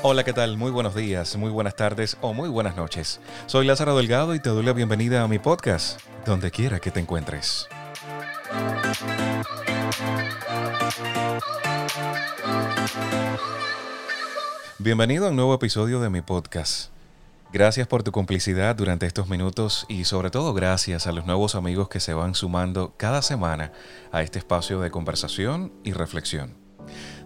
Hola, ¿qué tal? Muy buenos días, muy buenas tardes o muy buenas noches. Soy Lázaro Delgado y te doy la bienvenida a mi podcast, donde quiera que te encuentres. Bienvenido a un nuevo episodio de mi podcast. Gracias por tu complicidad durante estos minutos y sobre todo gracias a los nuevos amigos que se van sumando cada semana a este espacio de conversación y reflexión.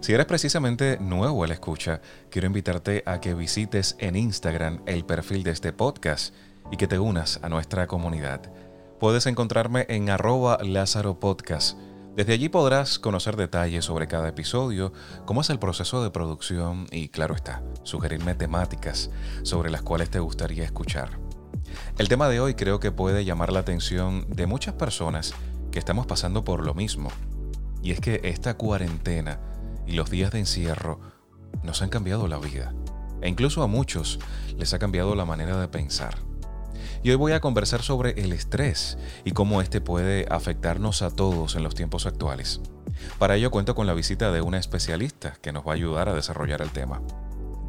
Si eres precisamente nuevo a la escucha, quiero invitarte a que visites en Instagram el perfil de este podcast y que te unas a nuestra comunidad. Puedes encontrarme en arroba Lázaro Podcast. Desde allí podrás conocer detalles sobre cada episodio, cómo es el proceso de producción y, claro está, sugerirme temáticas sobre las cuales te gustaría escuchar. El tema de hoy creo que puede llamar la atención de muchas personas que estamos pasando por lo mismo. Y es que esta cuarentena y los días de encierro nos han cambiado la vida. E incluso a muchos les ha cambiado la manera de pensar. Y hoy voy a conversar sobre el estrés y cómo este puede afectarnos a todos en los tiempos actuales. Para ello cuento con la visita de una especialista que nos va a ayudar a desarrollar el tema.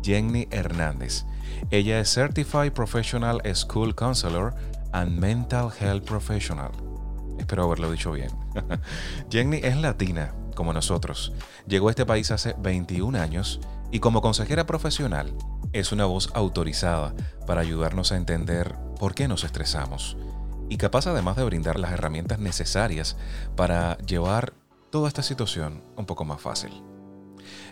Jenny Hernández. Ella es Certified Professional School Counselor and Mental Health Professional. Espero haberlo dicho bien. Jenny es latina, como nosotros, llegó a este país hace 21 años y como consejera profesional es una voz autorizada para ayudarnos a entender por qué nos estresamos y capaz además de brindar las herramientas necesarias para llevar toda esta situación un poco más fácil.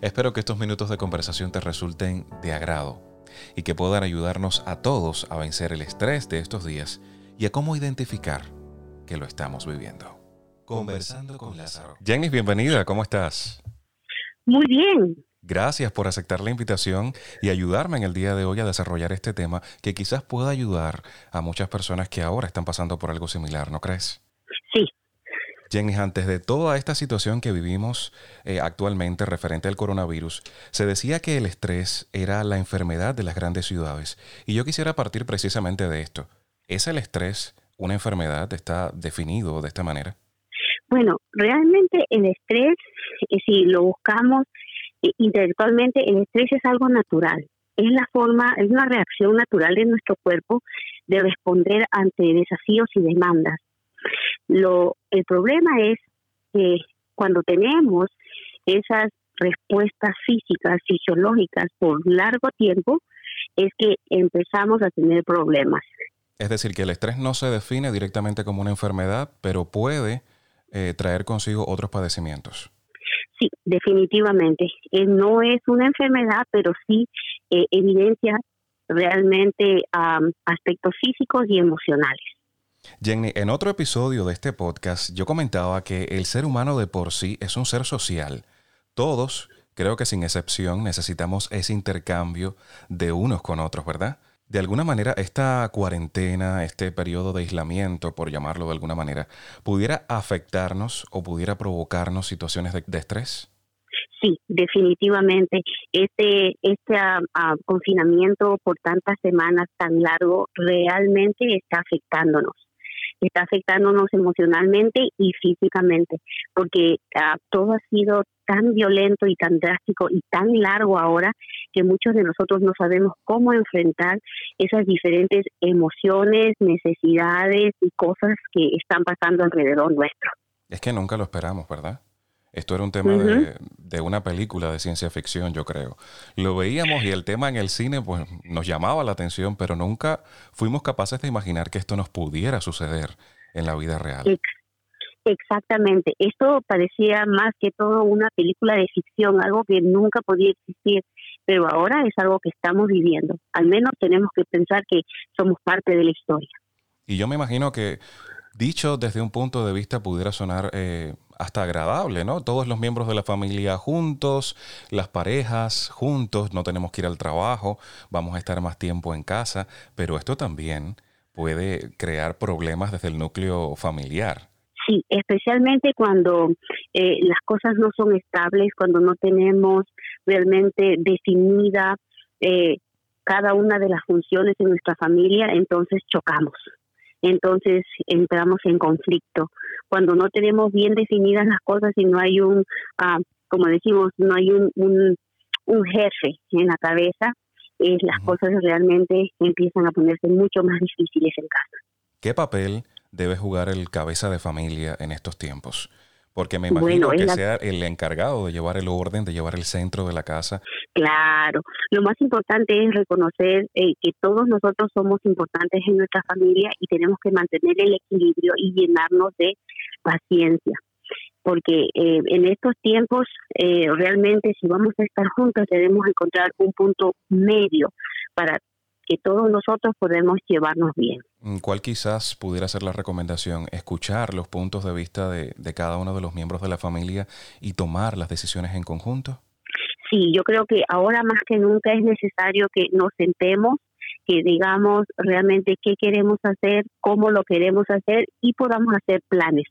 Espero que estos minutos de conversación te resulten de agrado y que puedan ayudarnos a todos a vencer el estrés de estos días y a cómo identificar que lo estamos viviendo. Conversando con Lázaro. Jenny, bienvenida, ¿cómo estás? Muy bien. Gracias por aceptar la invitación y ayudarme en el día de hoy a desarrollar este tema que quizás pueda ayudar a muchas personas que ahora están pasando por algo similar, ¿no crees? Sí. Jenny, antes de toda esta situación que vivimos eh, actualmente referente al coronavirus, se decía que el estrés era la enfermedad de las grandes ciudades. Y yo quisiera partir precisamente de esto. ¿Es el estrés una enfermedad? ¿Está definido de esta manera? Bueno, realmente el estrés, eh, si lo buscamos intelectualmente, el estrés es algo natural. Es la forma, es una reacción natural de nuestro cuerpo de responder ante desafíos y demandas. Lo, el problema es que cuando tenemos esas respuestas físicas, fisiológicas por largo tiempo, es que empezamos a tener problemas. Es decir, que el estrés no se define directamente como una enfermedad, pero puede eh, traer consigo otros padecimientos. Sí, definitivamente. Eh, no es una enfermedad, pero sí eh, evidencia realmente aspectos físicos y emocionales. Jenny, en otro episodio de este podcast yo comentaba que el ser humano de por sí es un ser social. Todos, creo que sin excepción, necesitamos ese intercambio de unos con otros, ¿verdad? De alguna manera, esta cuarentena, este periodo de aislamiento, por llamarlo de alguna manera, ¿pudiera afectarnos o pudiera provocarnos situaciones de, estrés? Sí, definitivamente. Este, este ah, ah, confinamiento por tantas semanas tan largo realmente está afectándonos está afectándonos emocionalmente y físicamente, porque ah, todo ha sido tan violento y tan drástico y tan largo ahora que muchos de nosotros no sabemos cómo enfrentar esas diferentes emociones, necesidades y cosas que están pasando alrededor nuestro. Es que nunca lo esperamos, ¿verdad? Esto era un tema de, de, una película de ciencia ficción, yo creo. Lo veíamos y el tema en el cine pues, nos llamaba la atención, pero nunca fuimos capaces de imaginar que esto nos pudiera suceder en la vida real. Exactamente. Esto parecía más que todo una película de ficción, algo que nunca podía existir, pero ahora es algo que estamos viviendo. Al menos tenemos que pensar que somos parte de la historia. Y yo me imagino que, dicho desde un punto de vista, pudiera sonar eh, hasta agradable, ¿no? Todos los miembros de la familia juntos, las parejas juntos, no tenemos que ir al trabajo, vamos a estar más tiempo en casa, pero esto también puede crear problemas desde el núcleo familiar. Sí, especialmente cuando eh, las cosas no son estables, cuando no tenemos realmente definida eh, cada una de las funciones en nuestra familia, entonces chocamos, entonces entramos en conflicto. Cuando no tenemos bien definidas las cosas y no hay un, ah, como decimos, no hay un, un, un jefe en la cabeza, eh, las cosas realmente empiezan a ponerse mucho más difíciles en casa. ¿Qué papel debe jugar el cabeza de familia en estos tiempos? Porque me imagino que sea el encargado de llevar el orden, de llevar el centro de la casa. Claro, lo más importante es reconocer eh, que todos nosotros somos importantes en nuestra familia y tenemos que mantener el equilibrio y llenarnos de paciencia. Porque eh, en estos tiempos eh, realmente si vamos a estar juntos debemos encontrar un punto medio para que todos nosotros podemos llevarnos bien. Mm, ¿Cuál quizás pudiera ser la recomendación? Escuchar los puntos de vista de, cada uno de los miembros de la familia y tomar las decisiones en conjunto. Sí, yo creo que ahora más que nunca es necesario que nos sentemos, que digamos realmente qué queremos hacer, cómo lo queremos hacer y podamos hacer planes.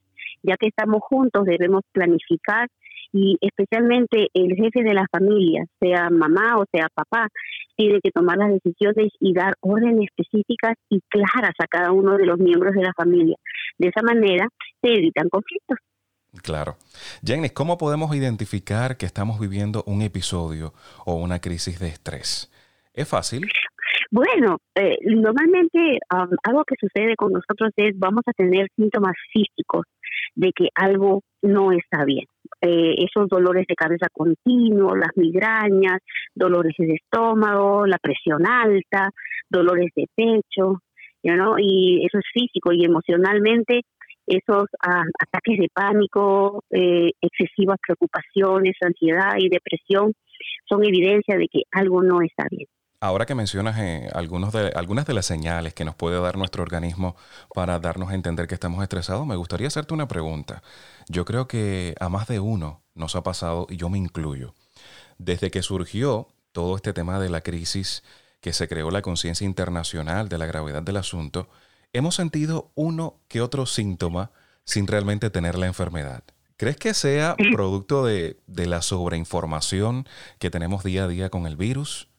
Ya que estamos juntos, debemos planificar y especialmente el jefe de la familia, sea mamá o sea papá, tiene que tomar las decisiones y dar órdenes específicas y claras a cada uno de los miembros de la familia. De esa manera se evitan conflictos. Claro. Janice, ¿cómo podemos identificar que estamos viviendo un episodio o una crisis de estrés? ¿Es fácil? Bueno, eh, normalmente algo que sucede con nosotros es vamos a tener síntomas físicos de que algo no está bien. Eh, esos dolores de cabeza continuos, las migrañas, dolores de estómago, la presión alta, dolores de pecho, y eso es físico y emocionalmente esos ah, ataques de pánico, eh, excesivas preocupaciones, ansiedad y depresión son evidencia de que algo no está bien. Ahora que mencionas eh, algunos de, algunas de las señales que nos puede dar nuestro organismo para darnos a entender que estamos estresados, me gustaría hacerte una pregunta. Yo creo que a más de uno nos ha pasado, y yo me incluyo, desde que surgió todo este tema de la crisis, que se creó la conciencia internacional de la gravedad del asunto, hemos sentido uno que otro síntoma sin realmente tener la enfermedad. ¿Crees que sea producto de, de la sobreinformación que tenemos día a día con el virus?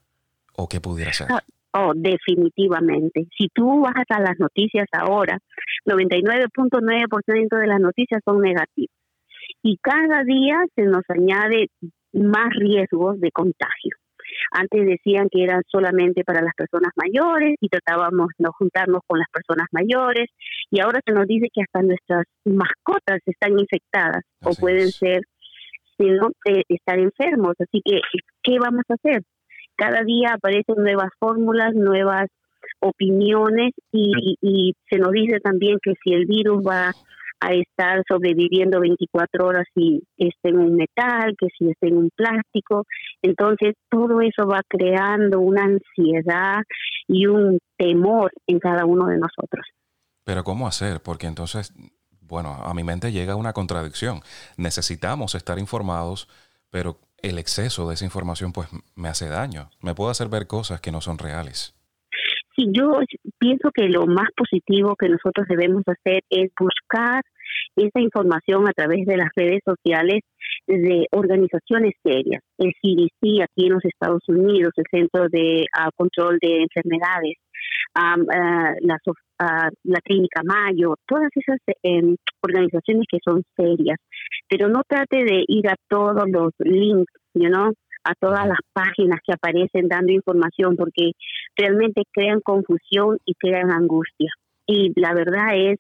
¿O qué pudiera ser? Ah, oh, definitivamente. Si tú vas a las noticias ahora, 99.9% de las noticias son negativas. Y cada día se nos añade más riesgos de contagio. Antes decían que eran solamente para las personas mayores y tratábamos de no juntarnos con las personas mayores y ahora se nos dice que hasta nuestras mascotas están infectadas o pueden ser, si no, eh, estar enfermos. Así que, ¿qué vamos a hacer? Cada día aparecen nuevas fórmulas, nuevas opiniones y, se nos dice también que si el virus va a estar sobreviviendo 24 horas si está en un metal, que si está en un plástico. Entonces, todo eso va creando una ansiedad y un temor en cada uno de nosotros. Pero ¿cómo hacer? Porque entonces, bueno, a mi mente llega una contradicción. Necesitamos estar informados, pero el exceso de esa información pues me hace daño, me puede hacer ver cosas que no son reales. Sí, yo pienso que lo más positivo que nosotros debemos hacer es buscar esa información a través de las redes sociales de organizaciones serias, el CDC aquí en los Estados Unidos, el Centro de ah, Control de Enfermedades, ah, la, ah, la, Clínica Mayo, todas esas em, organizaciones que son serias, pero no trate de ir a todos los links, you know, a todas las páginas que aparecen dando información, porque realmente crean confusión y crean angustia. Y la verdad es,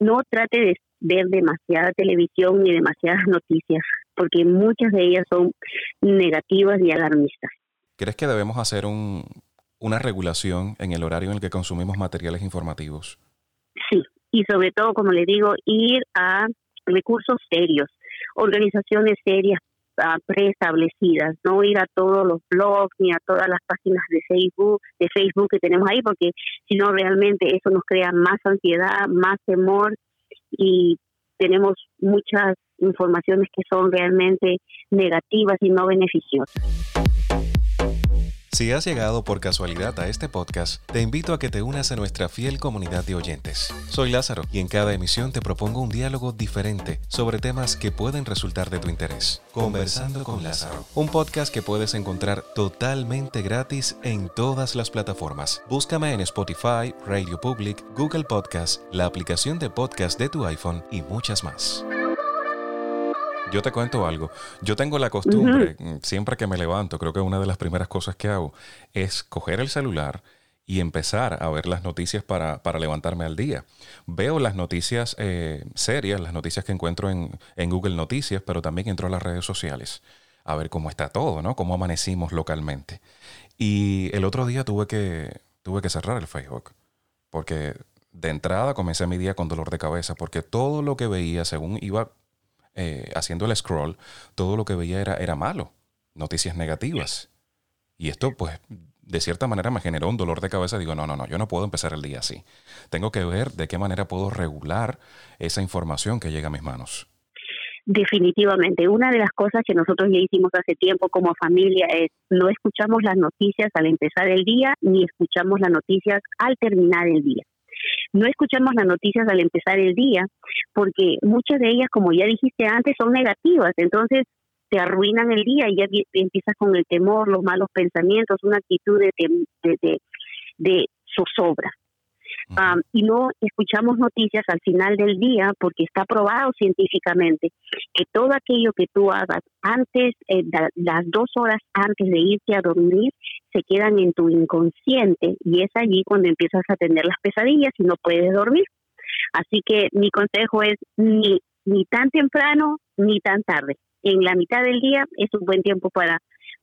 no trate de ver demasiada televisión ni demasiadas noticias, porque muchas de ellas son negativas y alarmistas. ¿Crees que debemos hacer un, una regulación en el horario en el que consumimos materiales informativos? Sí, y sobre todo, como le digo, ir a recursos serios, organizaciones serias uh, preestablecidas, no ir a todos los blogs ni a todas las páginas de Facebook, de Facebook que tenemos ahí, porque si no realmente eso nos crea más ansiedad, más temor y tenemos muchas informaciones que son realmente negativas y no beneficiosas. Si has llegado por casualidad a este podcast, te invito a que te unas a nuestra fiel comunidad de oyentes. Soy Lázaro y en cada emisión te propongo un diálogo diferente sobre temas que pueden resultar de tu interés. Conversando con Lázaro, un podcast que puedes encontrar totalmente gratis en todas las plataformas. Búscame en Spotify, Radio Public, Google Podcast, la aplicación de podcast de tu iPhone y muchas más. Yo te cuento algo. Yo tengo la costumbre, mm, siempre que me levanto, creo que una de las primeras cosas que hago es coger el celular y empezar a ver las noticias para, levantarme al día. Veo las noticias eh, serias, las noticias que encuentro en, en, Google Noticias, pero también entro a las redes sociales a ver cómo está todo, ¿no? Cómo amanecimos localmente. Y el otro día tuve que, tuve que cerrar el Facebook, porque de entrada comencé mi día con dolor de cabeza, porque todo lo que veía, según iba eh, haciendo el scroll, todo lo que veía era, era malo, noticias negativas. Y esto, pues, de cierta manera me generó un dolor de cabeza. Digo, no, no, no, yo no puedo empezar el día así. Tengo que ver de qué manera puedo regular esa información que llega a mis manos. Definitivamente, una de las cosas que nosotros ya hicimos hace tiempo como familia es no escuchamos las noticias al empezar el día ni escuchamos las noticias al terminar el día no escuchamos las noticias al empezar el día, porque muchas de ellas, como ya dijiste antes, son negativas, entonces te arruinan el día y ya empiezas con el temor, los malos pensamientos, una actitud de, de, de, de zozobra. Y no escuchamos noticias al final del día porque está probado científicamente que todo aquello que tú hagas antes, eh, las dos horas antes de irte a dormir, se quedan en tu inconsciente y es allí cuando empiezas a tener las pesadillas y no puedes dormir. Así que mi consejo es ni, ni tan temprano ni tan tarde. En la mitad del día es un buen tiempo para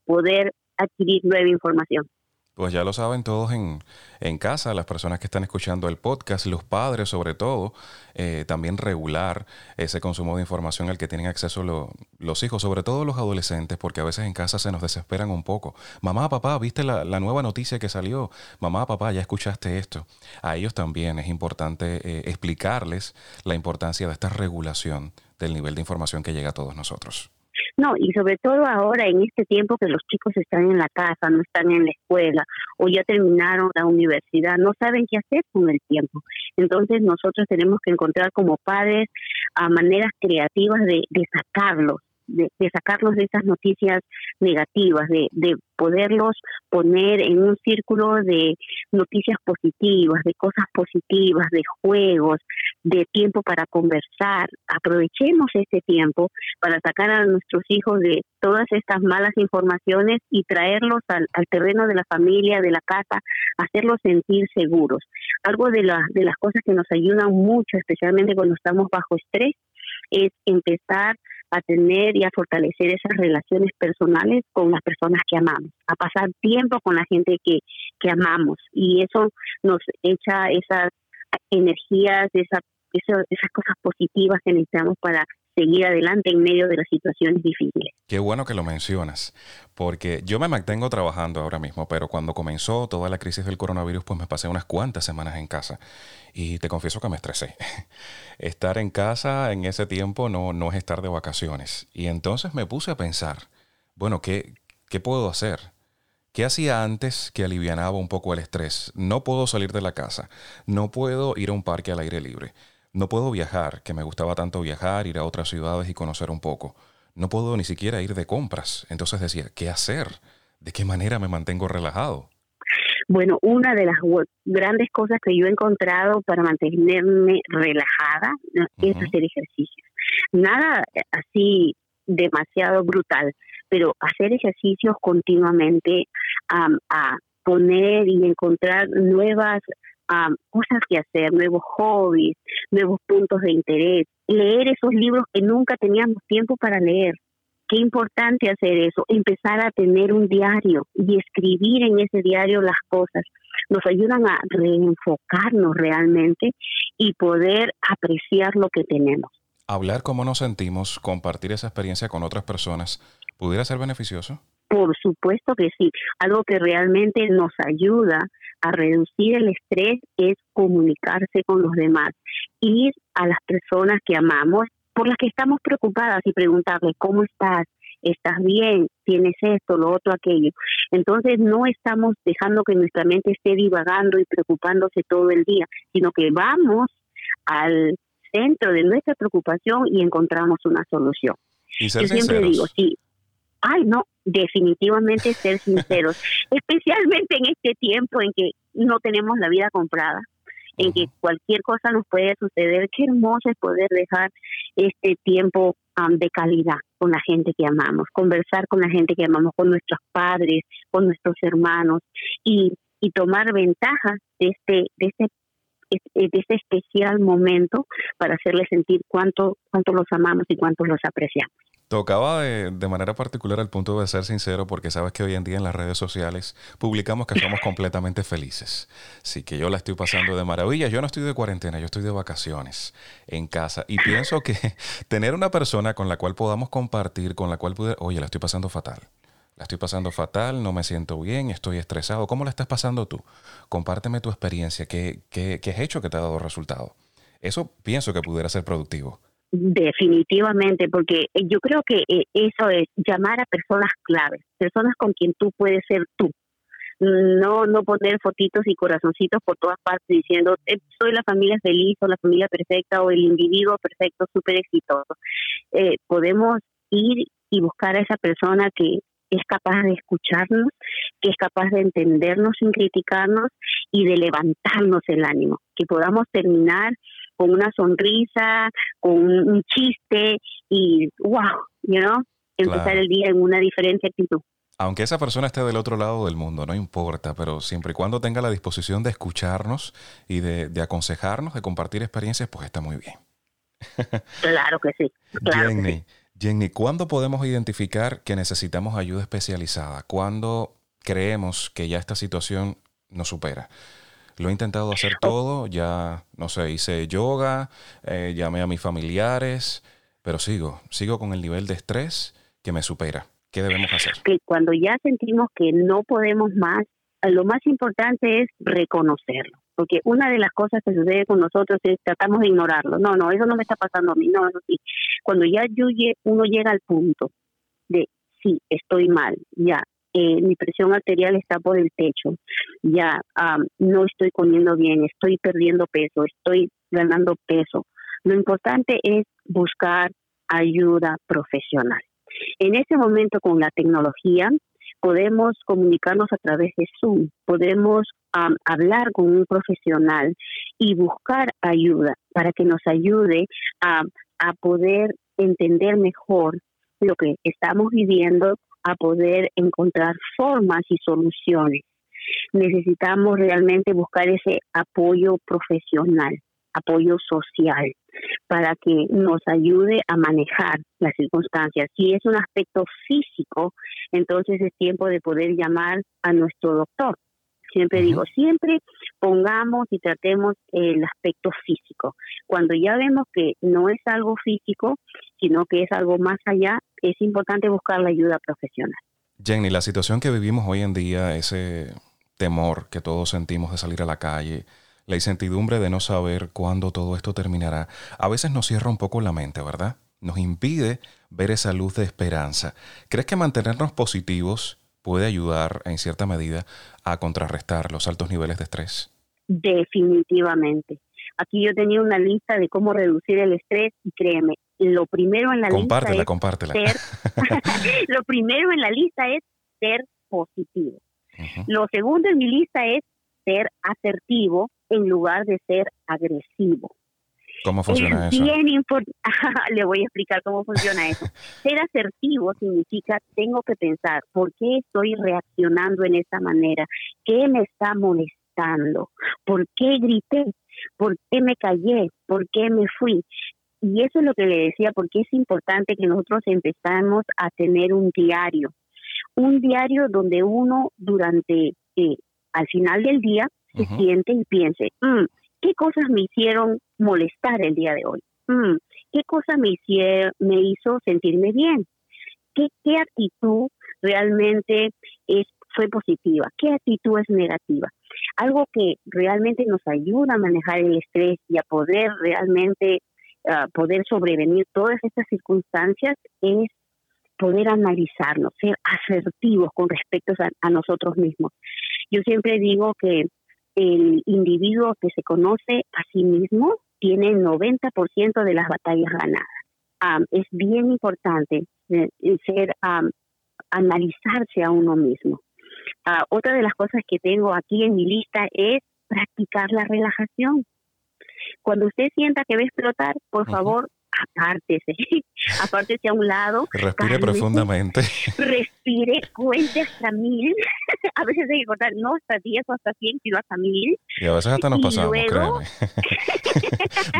poder adquirir nueva información. Pues ya lo saben todos en, en, casa, las personas que están escuchando el podcast, los padres sobre todo, eh, también regular ese consumo de información al que tienen acceso los hijos, sobre todo los adolescentes, porque a veces en casa se nos desesperan un poco. Mamá, papá, ¿viste la, la nueva noticia que salió? Mamá, papá, ya escuchaste esto. A ellos también es importante eh, explicarles la importancia de esta regulación del nivel de información que llega a todos nosotros. No, y sobre todo ahora en este tiempo que los chicos están en la casa, no están en la escuela o ya terminaron la universidad, no saben qué hacer con el tiempo. Entonces nosotros tenemos que encontrar como padres a maneras creativas de, de sacarlos de, sacarlos de esas noticias negativas, de, de poderlos poner en un círculo de noticias positivas, de cosas positivas, de juegos, de tiempo para conversar. Aprovechemos este tiempo para sacar a nuestros hijos de todas estas malas informaciones y traerlos al, al terreno de la familia, de la casa, hacerlos sentir seguros. Algo de, la, de las cosas que nos ayudan mucho, especialmente cuando estamos bajo estrés, es empezar a tener y a fortalecer esas relaciones personales con las personas que amamos, a pasar tiempo con la gente que, que amamos y eso nos echa esas energías, esa, esas cosas positivas que necesitamos para seguir adelante en medio de las situaciones difíciles. Qué bueno que lo mencionas, porque yo me mantengo trabajando ahora mismo, pero cuando comenzó toda la crisis del coronavirus, pues me pasé unas cuantas semanas en casa y te confieso que me estresé. Estar en casa en ese tiempo no, no es estar de vacaciones. Y entonces me puse a pensar, bueno, ¿qué, qué puedo hacer? ¿Qué hacía antes que alivianaba un poco el estrés? No puedo salir de la casa, no puedo ir a un parque al aire libre. No puedo viajar, que me gustaba tanto viajar, ir a otras ciudades y conocer un poco. No puedo ni siquiera ir de compras. Entonces decía, ¿qué hacer? ¿De qué manera me mantengo relajado? Bueno, una de las grandes cosas que yo he encontrado para mantenerme relajada es hacer ejercicios. Nada así demasiado brutal, pero hacer ejercicios continuamente a poner y encontrar nuevas cosas que hacer, nuevos hobbies, nuevos puntos de interés, leer esos libros que nunca teníamos tiempo para leer. Qué importante hacer eso, empezar a tener un diario y escribir en ese diario las cosas. Nos ayudan a reenfocarnos realmente y poder apreciar lo que tenemos. Hablar cómo nos sentimos, compartir esa experiencia con otras personas, ¿pudiera ser beneficioso? Por supuesto que sí. Algo que realmente nos ayuda a reducir el estrés es comunicarse con los demás, ir a las personas que amamos, por las que estamos preocupadas y preguntarle cómo estás, estás bien, tienes esto, lo otro, aquello. Entonces no estamos dejando que nuestra mente esté divagando y preocupándose todo el día, sino que vamos al centro de nuestra preocupación y encontramos una solución. Yo siempre digo, sí, ay no, definitivamente ser sinceros, especialmente en este tiempo en que no tenemos la vida comprada en que cualquier cosa nos puede suceder. Qué hermoso es poder dejar este tiempo de calidad con la gente que amamos, conversar con la gente que amamos, con nuestros padres, con nuestros hermanos y, y tomar ventaja de este, de este de este especial momento para hacerles sentir cuánto, cuánto los amamos y cuánto los apreciamos. Tocaba de, manera particular el punto de ser sincero porque sabes que hoy en día en las redes sociales publicamos que somos completamente felices. Sí, que yo la estoy pasando de maravilla. Yo no estoy de cuarentena, yo estoy de vacaciones en casa. Y pienso que tener una persona con la cual podamos compartir, con la cual pude, oye, la estoy pasando fatal. La estoy pasando fatal, no me siento bien, estoy estresado. ¿Cómo la estás pasando tú? Compárteme tu experiencia. ¿Qué, qué, qué has hecho que te ha dado resultado? Eso pienso que pudiera ser productivo. Definitivamente, porque eh, yo creo que eh, eso es llamar a personas claves, personas con quien tú puedes ser tú. No, no poner fotitos y corazoncitos por todas partes diciendo eh, soy la familia feliz o la familia perfecta o el individuo perfecto, súper exitoso. podemos ir y buscar a esa persona que es capaz de escucharnos, que es capaz de entendernos sin criticarnos y de levantarnos el ánimo, que podamos terminar con una sonrisa, con un, chiste y wow, you know, empezar el día en una diferente actitud. Aunque esa persona esté del otro lado del mundo, no importa, pero siempre y cuando tenga la disposición de escucharnos y de, aconsejarnos, de compartir experiencias, pues está muy bien. claro que sí. Jenny, Jenny, ¿cuándo podemos identificar que necesitamos ayuda especializada? ¿Cuándo creemos que ya esta situación nos supera? Lo he intentado hacer todo, ya, no sé, hice yoga, eh, llamé a mis familiares, pero sigo, sigo con el nivel de estrés que me supera. ¿Qué debemos hacer? Cuando ya sentimos que no podemos más, lo más importante es reconocerlo. Porque una de las cosas que sucede con nosotros es tratamos de ignorarlo. No, no, eso no me está pasando a mí. No, eso sí. Cuando ya uno llega al punto de, sí, estoy mal, ya, eh, mi presión arterial está por el techo, ya no estoy comiendo bien, estoy perdiendo peso, estoy ganando peso. Lo importante es buscar ayuda profesional. En ese momento con la tecnología podemos comunicarnos a través de Zoom, podemos hablar con un profesional y buscar ayuda para que nos ayude a, a poder entender mejor lo que estamos viviendo a poder encontrar formas y soluciones. Necesitamos realmente buscar ese apoyo profesional, apoyo social, para que nos ayude a manejar las circunstancias. Si es un aspecto físico, entonces es tiempo de poder llamar a nuestro doctor. Siempre digo, siempre pongamos y tratemos el aspecto físico. Cuando ya vemos que no es algo físico, sino que es algo más allá, es importante buscar la ayuda profesional. Jenny, la situación que vivimos hoy en día, ese temor que todos sentimos de salir a la calle, la incertidumbre de no saber cuándo todo esto terminará, a veces nos cierra un poco la mente, ¿verdad? Nos impide ver esa luz de esperanza. ¿Crees que mantenernos positivos puede ayudar en cierta medida a contrarrestar los altos niveles de estrés? Definitivamente. Aquí yo tenía una lista de cómo reducir el estrés y créeme, lo primero en la lista es compártela. Ser, lo primero en la lista es ser positivo. Lo segundo en mi lista es ser asertivo en lugar de ser agresivo. ¿Cómo funciona eso? Le voy a explicar cómo funciona eso. Ser asertivo significa tengo que pensar por qué estoy reaccionando en esa manera, qué me está molestando, por qué grité, por qué me callé, por qué me fui. Y eso es lo que le decía, porque es importante que nosotros empezamos a tener un diario, un diario donde uno durante, eh, al final del día, se siente y piense, mm, ¿qué cosas me hicieron molestar el día de hoy? Mm, ¿Qué cosas me, hicieron, me hizo sentirme bien? ¿Qué, ¿Qué actitud realmente es, fue positiva? ¿Qué actitud es negativa? Algo que realmente nos ayuda a manejar el estrés y a poder realmente poder sobrevenir todas estas circunstancias es poder analizarnos, ser asertivos con respecto a, nosotros mismos. Yo siempre digo que el individuo que se conoce a sí mismo tiene el 90% de las batallas ganadas. es bien importante eh, ser analizarse a uno mismo. Ah, otra de las cosas que tengo aquí en mi lista es practicar la relajación. Cuando usted sienta que va a explotar, por favor, apártese, apártese a un lado. Respire profundamente. Respire, cuente hasta mil. a veces hay que contar, no hasta diez o hasta cien, sino hasta mil. Y a veces hasta nos pasamos, créeme.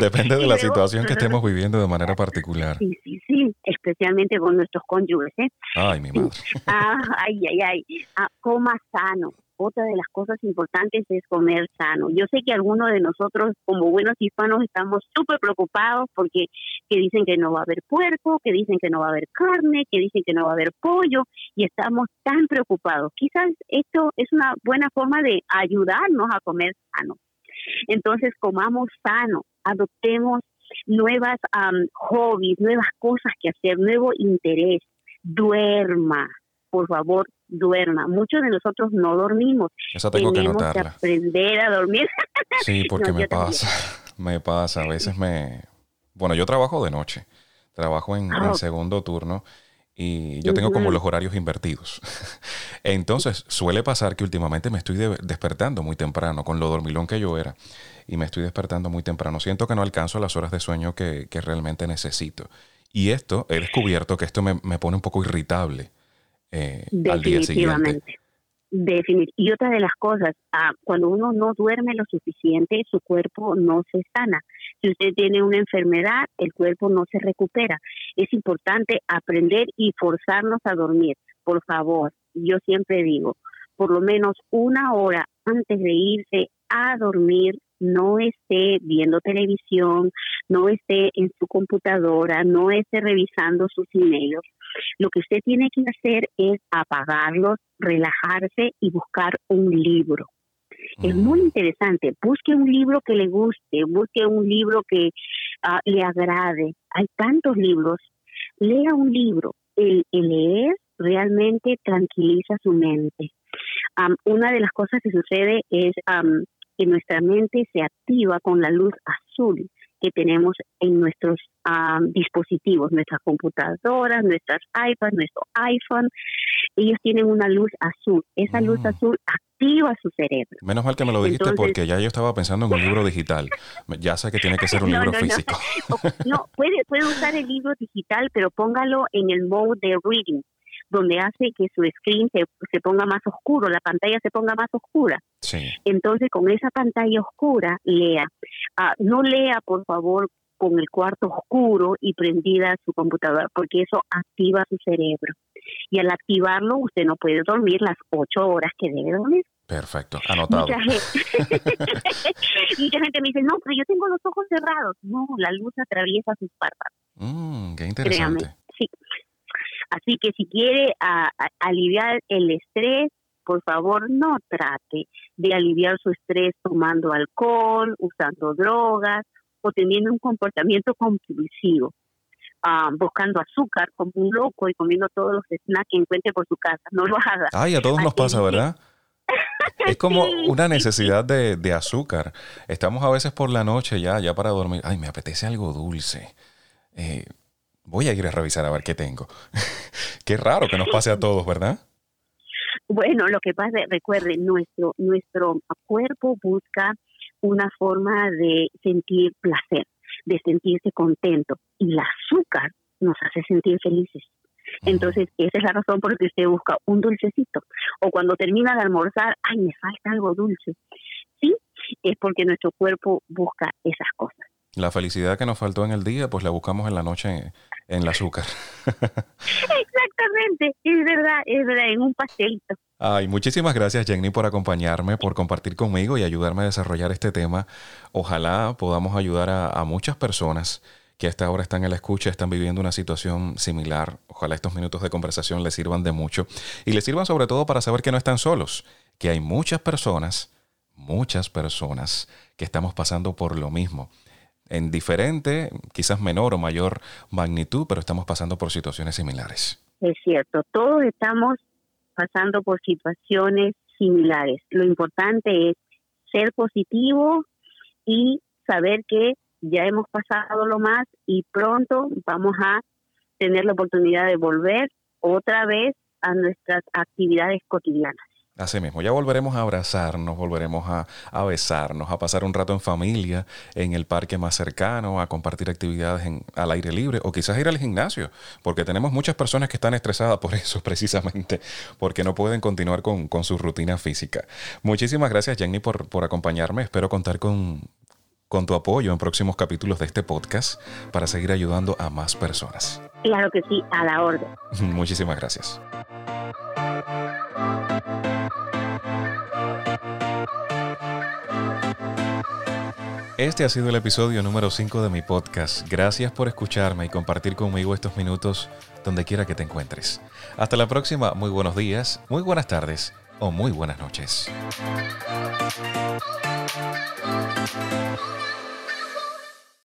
Depende de la situación que estemos viviendo de manera particular. Sí, sí, sí, especialmente con nuestros cónyuges. ¿eh? Ay, mi madre. Ah, ay, ay, ay. Ah, coma sano otra de las cosas importantes es comer sano. Yo sé que algunos de nosotros, como buenos hispanos, estamos súper preocupados porque que dicen que no va a haber puerco, que dicen que no va a haber carne, que dicen que no va a haber pollo, y estamos tan preocupados. Quizás esto es una buena forma de ayudarnos a comer sano. Entonces, comamos sano, adoptemos nuevas hobbies, nuevas cosas que hacer, nuevo interés, duerma, por favor, duerma. Muchos de nosotros no dormimos. Esa tengo Tenemos que notarla. aprender a dormir. Sí, porque me pasa. Me pasa. A veces me. Bueno, yo trabajo de noche. Trabajo en, ah, segundo turno y yo tengo como los horarios invertidos. Entonces, suele pasar que últimamente me estoy despertando muy temprano, con lo dormilón que yo era, y me estoy despertando muy temprano. Siento que no alcanzo las horas de sueño que, realmente necesito. Y esto, he descubierto que esto me, me pone un poco irritable eh, Definitivamente. y otra de las cosas, ah, cuando uno no duerme lo suficiente, su cuerpo no se sana. Si usted tiene una enfermedad, el cuerpo no se recupera. Es importante aprender y forzarnos a dormir. Por favor, yo siempre digo, por lo menos una hora antes de irse a dormir, no esté viendo televisión, no esté en su computadora, no esté revisando sus emails. Lo que usted tiene que hacer es apagarlos, relajarse y buscar un libro. Es muy interesante. Busque un libro que le guste, busque un libro que ah, le agrade. Hay tantos libros. Lea un libro. El, leer realmente tranquiliza su mente. una de las cosas que sucede es que nuestra mente se activa con la luz azul que tenemos en nuestros ah, dispositivos, nuestras computadoras, nuestras iPads, nuestro iPhone. Ellos tienen una luz azul. Esa luz mm. azul activa su cerebro. Menos mal que me lo dijiste porque ya yo estaba pensando en un libro digital. Ya sé que tiene que ser un libro físico. No, puede, puede usar el libro digital, pero póngalo en el mode de reading donde hace que su screen se, se, ponga más oscuro, la pantalla se ponga más oscura. Entonces, con esa pantalla oscura, lea. Ah, no lea, por favor, con el cuarto oscuro y prendida su computadora, porque eso activa su cerebro. Y al activarlo, usted no puede dormir las ocho horas que debe dormir. Perfecto, anotado. Mucha gente, me dice, no, pero yo tengo los ojos cerrados. No, la luz atraviesa sus párpados. Mm, qué interesante. sí. Así que si quiere aliviar el estrés, por favor no trate de aliviar su estrés tomando alcohol, usando drogas o teniendo un comportamiento compulsivo. Ah, buscando azúcar como un loco y comiendo todos los snacks que encuentre por su casa. No lo haga. Ay, a todos nos pasa, ¿verdad? Es como una necesidad de, de, azúcar. Estamos a veces por la noche ya, ya para dormir. Ay, me apetece algo dulce. Eh, voy a ir a revisar a ver qué tengo. qué raro que nos pase a todos, ¿verdad? Bueno, lo que pasa, recuerde, nuestro, nuestro cuerpo busca una forma de sentir placer, de sentirse contento, y el azúcar nos hace sentir felices. Entonces, esa es la razón por la que usted busca un dulcecito. O cuando termina de almorzar, ay, me falta algo dulce. Sí, es porque nuestro cuerpo busca esas cosas. La felicidad que nos faltó en el día, pues la buscamos en la noche en el azúcar. Exactamente, es verdad, es verdad, en un pastelito. Ay, muchísimas gracias Jenny por acompañarme, por compartir conmigo y ayudarme a desarrollar este tema. Ojalá podamos ayudar a, muchas personas que hasta ahora están en la escucha, están viviendo una situación similar. Ojalá estos minutos de conversación les sirvan de mucho y les sirvan sobre todo para saber que no están solos, que hay muchas personas, muchas personas que estamos pasando por lo mismo en diferente, quizás menor o mayor magnitud, pero estamos pasando por situaciones similares. Es cierto, todos estamos pasando por situaciones similares. Lo importante es ser positivo y saber que ya hemos pasado lo más y pronto vamos a tener la oportunidad de volver otra vez a nuestras actividades cotidianas. Así mismo, ya volveremos a abrazarnos, volveremos a, besarnos, a pasar un rato en familia, en el parque más cercano, a compartir actividades en, al aire libre o quizás ir al gimnasio, porque tenemos muchas personas que están estresadas por eso precisamente, porque no pueden continuar con, su rutina física. Muchísimas gracias Jenny por, por acompañarme, espero contar con, con tu apoyo en próximos capítulos de este podcast para seguir ayudando a más personas. Claro que sí, a la orden. Muchísimas gracias. Este ha sido el episodio número 5 de mi podcast. Gracias por escucharme y compartir conmigo estos minutos donde quiera que te encuentres. Hasta la próxima, muy buenos días, muy buenas tardes o muy buenas noches.